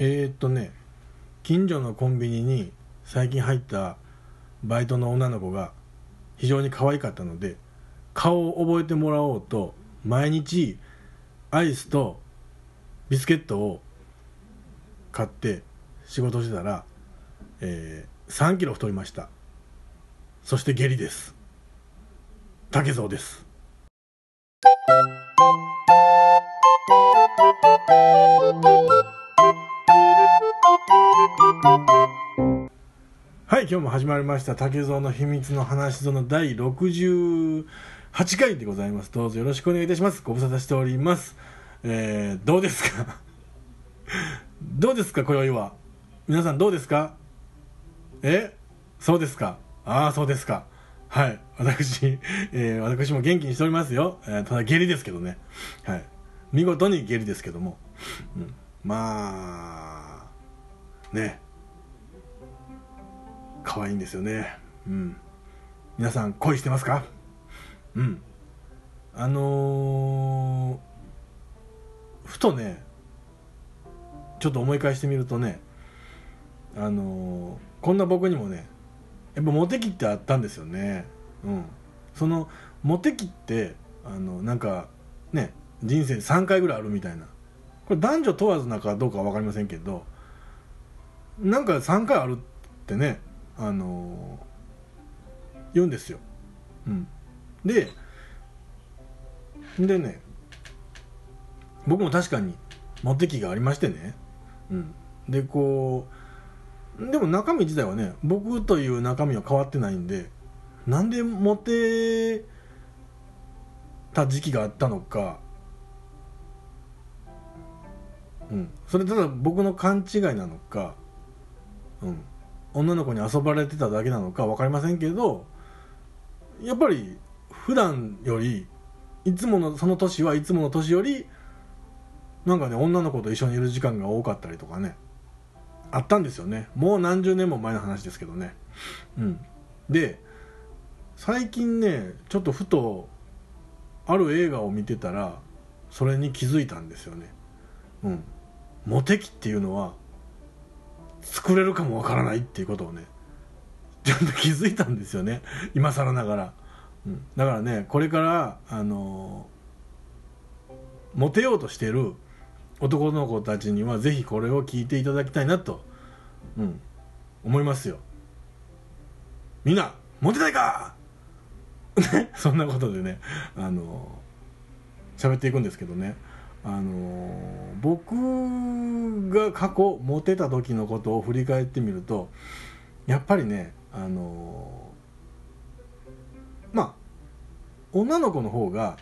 えー、っとね近所のコンビニに最近入ったバイトの女の子が非常に可愛かったので顔を覚えてもらおうと毎日アイスとビスケットを買って仕事してたら、えー、3キロ太りました。そして下痢です。竹蔵です。今日も始まりました竹蔵の秘密の話その第68回でございます。どうぞよろしくお願いいたします。ご無沙汰しております。えー、どうですか？どうですか？今宵は。皆さんどうですか？え？そうですか？ああそうですか。はい。私、えー、私も元気にしておりますよ、えー、ただ下痢ですけどね。はい。見事に下痢ですけども、うん、まあね。可愛いんですよね。うん。皆さん恋してますか？うん。あのー、ふとねちょっと思い返してみるとねあのー、こんな僕にもねやっぱモテ期ってあったんですよね。うん。そのモテ期ってあのなんかね人生3回ぐらいあるみたいな。これ男女問わずなのかどうかは分かりませんけどなんか3回あるってねあのー、言うんですよ、うん、ででね僕も確かにモテ期がありましてね、うん、でこうでも中身自体はね僕という中身は変わってないんでなんでモテた時期があったのか。うん、それただ僕の勘違いなのか、うん、女の子に遊ばれてただけなのか分かりませんけどやっぱり普段よりいつものその年はいつもの年よりなんかね女の子と一緒にいる時間が多かったりとかねあったんですよね。もう何十年も前の話ですけどね。うん。で最近ねちょっとふとある映画を見てたらそれに気づいたんですよね。うん。モテ期っていうのは作れるかもわからないっていうことをねちゃんと気づいたんですよね。今更ながら、うん、だからねこれからあの、モテようとしてる男の子たちにはぜひこれを聞いていただきたいなと、うん、思いますよ。みんなモテたいか！そんなことでねあの、喋っていくんですけどね。あの僕が過去モテた時のことを振り返ってみるとやっぱりねあのまあ女の子の方が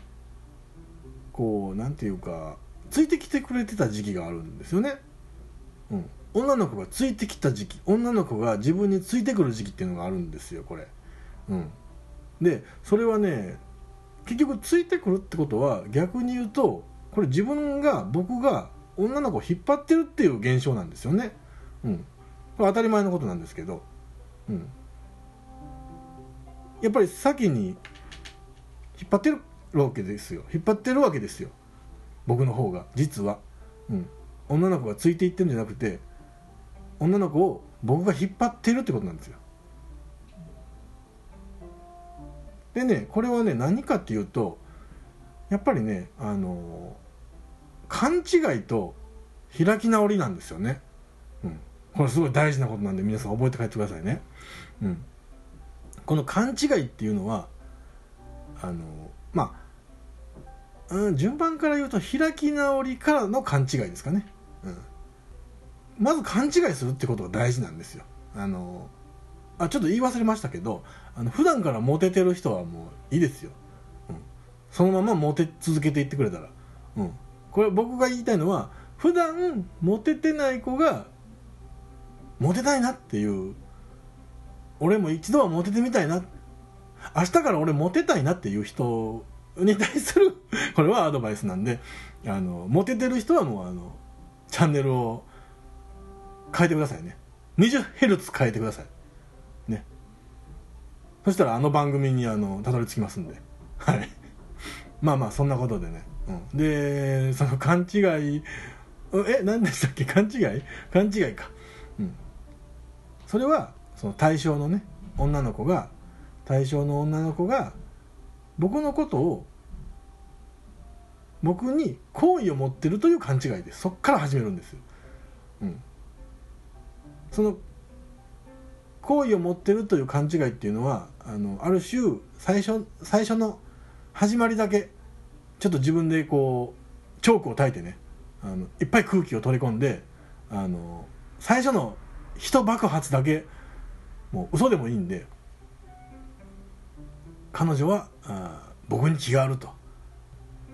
こうなんていうかついてきてくれてた時期があるんですよね。うん、女の子がついてきた時期女の子が自分についてくる時期っていうのがあるんですよこれ。うん、でそれはね結局ついてくるってことは逆に言うとこれ自分が僕が女の子を引っ張ってるっていう現象なんですよね。うん、これ当たり前のことなんですけど、うん、やっぱり先に引っ張ってるわけですよ。引っ張ってるわけですよ。僕の方が。実は、うん、女の子がついていってるんじゃなくて女の子を僕が引っ張ってるってことなんですよ。でねこれはね何かっていうとやっぱりねあの勘違いと開き直りなんですよね、うん、これすごい大事なことなんで皆さん覚えて帰ってくださいね、うん、この勘違いっていうのはあのまあ、うん、順番から言うと開き直りからの勘違いですかね、うん、まず勘違いするってことが大事なんですよ。あのあちょっと言い忘れましたけどあの普段からモテてる人はもういいですよ、うん、そのままモテ続けていってくれたら、うん、これ僕が言いたいのは普段モテてない子がモテたいなっていう俺も一度はモテてみたいな明日から俺モテたいなっていう人に対するこれはアドバイスなんであのモテてる人はもうあのチャンネルを変えてくださいね。20Hz 変えてください。ね。そしたらあの番組にあのたどり着きますんで。はい。まあまあそんなことでね。でその勘違いえ何でしたっけ？勘違い？勘違いか。うん。それはその対象のね女の子が対象の女の子が僕のことを僕に好意を持ってるという勘違いです。そっから始めるんですよ、うん、その好意を持ってるという勘違いっていうのはあのある種最初最初の始まりだけちょっと自分でこうチョークを焚いてねあのいっぱい空気を取り込んであの最初の一爆発だけもう嘘でもいいんで彼女はあ僕に気があると。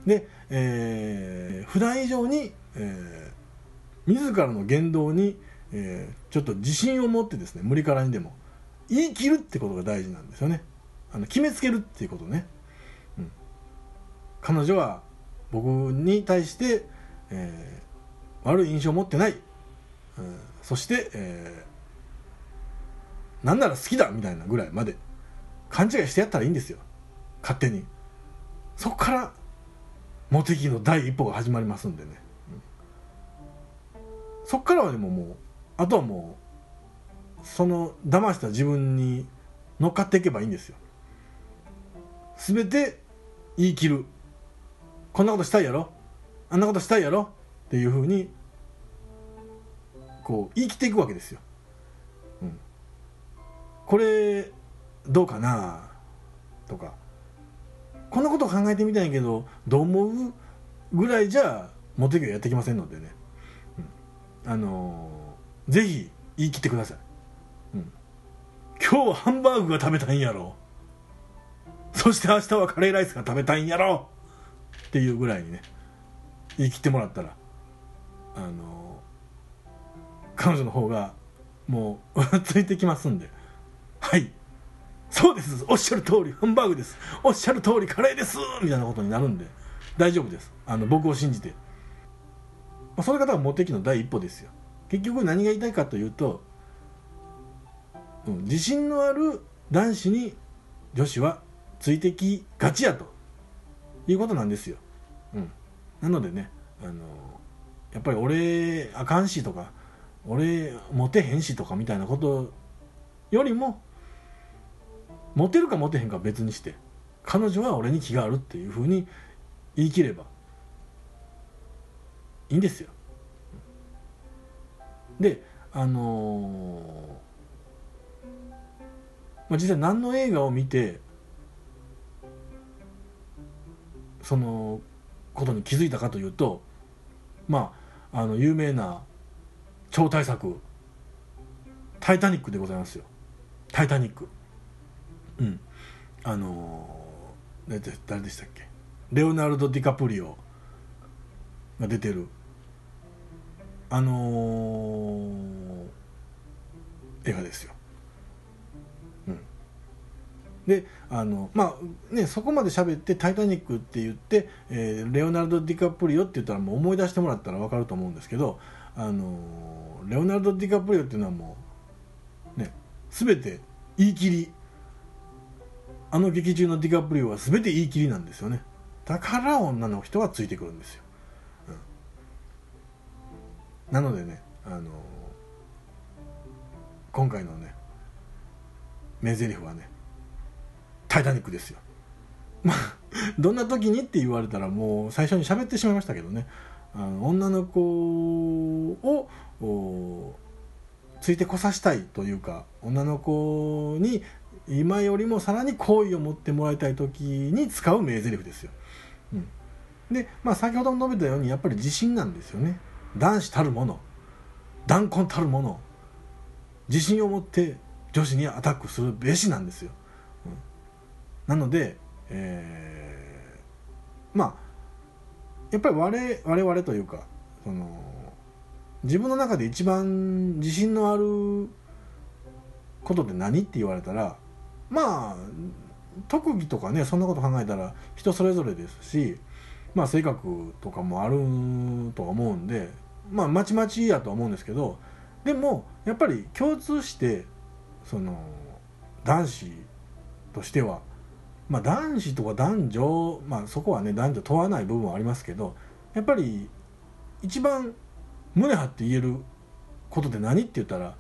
で、えー、普段以上に、えー、自らの言動に、えー、ちょっと自信を持ってですね無理からにでも言い切るってことが大事なんですよね。あの決めつけるっていうことね、彼女は僕に対して、えー、悪い印象を持ってない、うん、そして、えー、なんなら好きだみたいなぐらいまで勘違いしてやったらいいんですよ。勝手に。そこからモテ期の第一歩が始まりますんでね、うん、そっからはでももうあとはもうその騙した自分に乗っかっていけばいいんですよ。全て言い切る。こんなことしたいやろ？あんなことしたいやろ？っていうふうにこう言い切っていくわけですよ、うん、これどうかな？とか。こんなこと考えてみたいんやけどどう思うぐらいじゃモテ期はやってきませんのでね、うん、あのー、ぜひ言い切ってください、うん、今日はハンバーグが食べたいんやろ。そして明日はカレーライスが食べたいんやろ。っていうぐらいにね言い切ってもらったらあの、彼女の方がもう ついてきますんで。はい。そうです。おっしゃる通りハンバーグです。おっしゃる通りカレーです。みたいなことになるんで大丈夫です。あの僕を信じて、まあ、それが多分モテ期の第一歩ですよ。結局何が言いたいかというと、うん、自信のある男子に女子はついてきがちやということなんですよ、うん、なのでねあのやっぱり俺あかんしとか俺モテへんしとかみたいなことよりもモテるかモテへんか別にして彼女は俺に気があるっていうふうに言い切ればいいんですよ。であのー、まあ、実際何の映画を見てそのことに気づいたかというとまああの有名な超大作「タイタニック」でございますよ「タイタニック」。うんあのー、誰でしたっけ？レオナルド・ディカプリオが出てるあのー、映画ですよ。であのまあねそこまで喋って「タイタニック」って言って、えー、レオナルド・ディカプリオって言ったらもう思い出してもらったら分かると思うんですけどあの、レオナルド・ディカプリオっていうのはもうね全て言い切り。あの劇中のディカプリオは全て言い切りなんですよね。だから女の人はついてくるんですよ、うん、なのでねあの、今回のね名台詞はね「タイタニック」ですよ。まあどんな時にって言われたらもう最初に喋ってしまいましたけどね。あの女の子をついてこさしたいというか女の子に今よりもさらに好意を持ってもらいたい時に使う名台詞ですよ、うん、で、まあ、先ほども述べたようにやっぱり自信なんですよね。男子たるもの断根たるもの自信を持って女子にアタックするべしなんですよ、なので、えー、まあやっぱり我我々というかその自分の中で一番自信のあることって何って言われたらまあ特技とかねそんなこと考えたら人それぞれですしまあ性格とかもあるとは思うんでまあまちまちやとは思うんですけどでもやっぱり共通してその男子としてはまあ男子とか男女まあそこはね男女問わない部分はありますけどやっぱり一番胸張って言えることって何って言ったら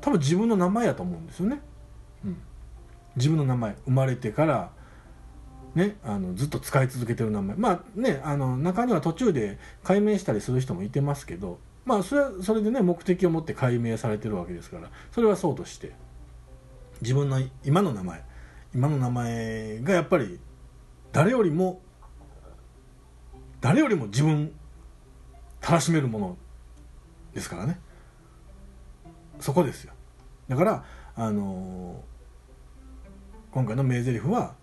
多分自分の名前やと思うんですよね、うん、自分の名前生まれてからね、あのずっと使い続けてる名前。まあねあの中には途中で解明したりする人もいてますけどまあそれはそれでね目的を持って解明されてるわけですからそれはそうとして自分の今の名前今の名前がやっぱり誰よりも誰よりも自分たらしめるものですからね。そこですよ。だからあのー、今回の名台詞は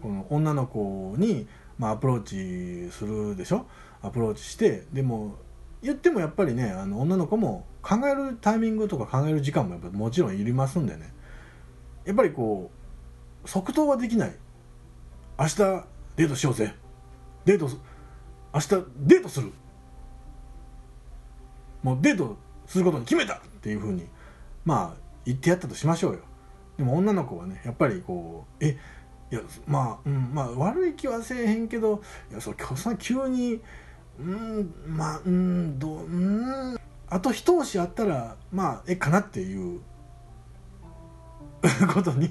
この女の子に、まあ、アプローチするでしょ？アプローチしてでも言ってもやっぱりねあの女の子も考えるタイミングとか考える時間もやっぱもちろんいりますんでね。やっぱりこう即答はできない。明日デートしようぜ。デート明日デートする。もうデートすることに決めた。っていうふうにまあ言ってやったとしましょうよ。でも女の子はねやっぱりこうえいやまあ、うん、まあ悪い気はせえへんけどいやそさ急にうんまあうんどううんあと一押しあったらまあええかなっていうことに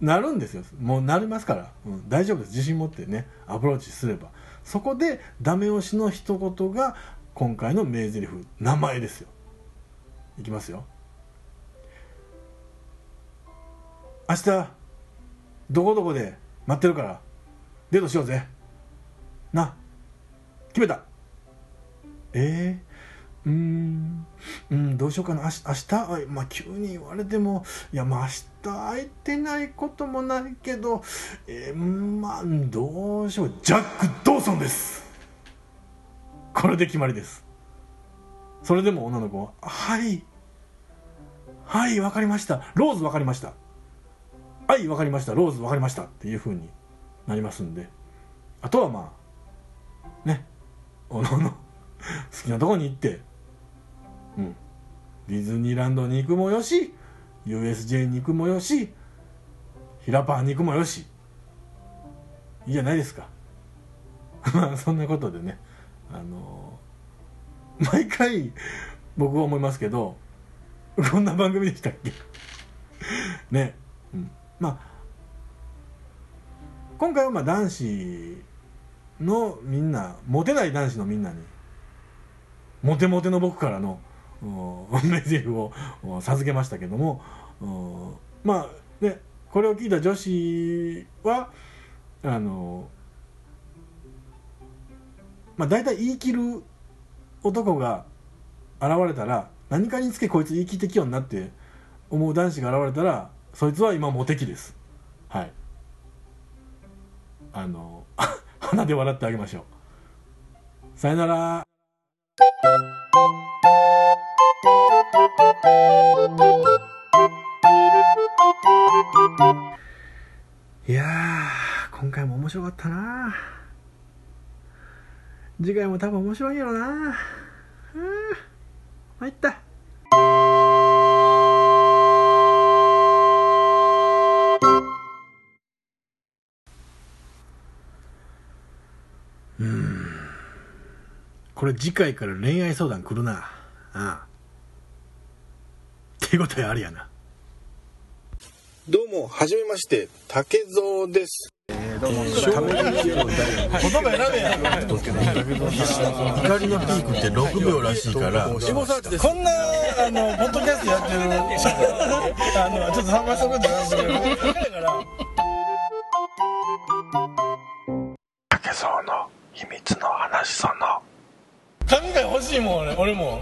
なるんですよ。もうなりますから、うん、大丈夫です。自信持ってねアプローチすれば。そこでダメ押しの一言が今回の名台詞名前ですよ。いきますよ。明日どこどこで待ってるからデートしようぜ。な。決めた。えー、うん。うんどうしようかな。明日明まあ急に言われてもいやまあ明日空いてないこともないけどえー、まあどうしよう。ジャック・ドーソンです。これで決まりです。それでも女の子は「はい。はい分かりました。ローズ分かりました。はい分かりました。ローズ分かりました」っていうふうになりますんで。あとはまあね。おのおの。好きなとこに行って。うん。ディズニーランドに行くもよし USJ に行くもよしヒラパーに行くもよし。いいじゃないですか。まあそんなことでね。あのー、毎回僕は思いますけどこんな番組でしたっけ？ね、うん、まあ今回はまあ男子のみんなモテない男子のみんなにモテモテの僕からのメッセージを授けましたけどもまあねこれを聞いた女子はあのまあ大体言い切る男が現れたら何かにつけこいつ言い切ってきようになって思う男子が現れたらそいつは今モテ期です。はい。あの 鼻で笑ってあげましょう。さよなら。いや今回も面白かったな。次回も多分面白いやろな。うん参った。うん。これ次回から恋愛相談来るな。ああ。手応えありやな。どうもはじめまして竹蔵です。どうも、ため息を言葉選べや怒りのピークって6秒らしいからこんなあの。ポッドキャストやってるあのちょっと参加したことなんですけどだから。竹蔵の秘密の話その神が欲しいもん俺俺も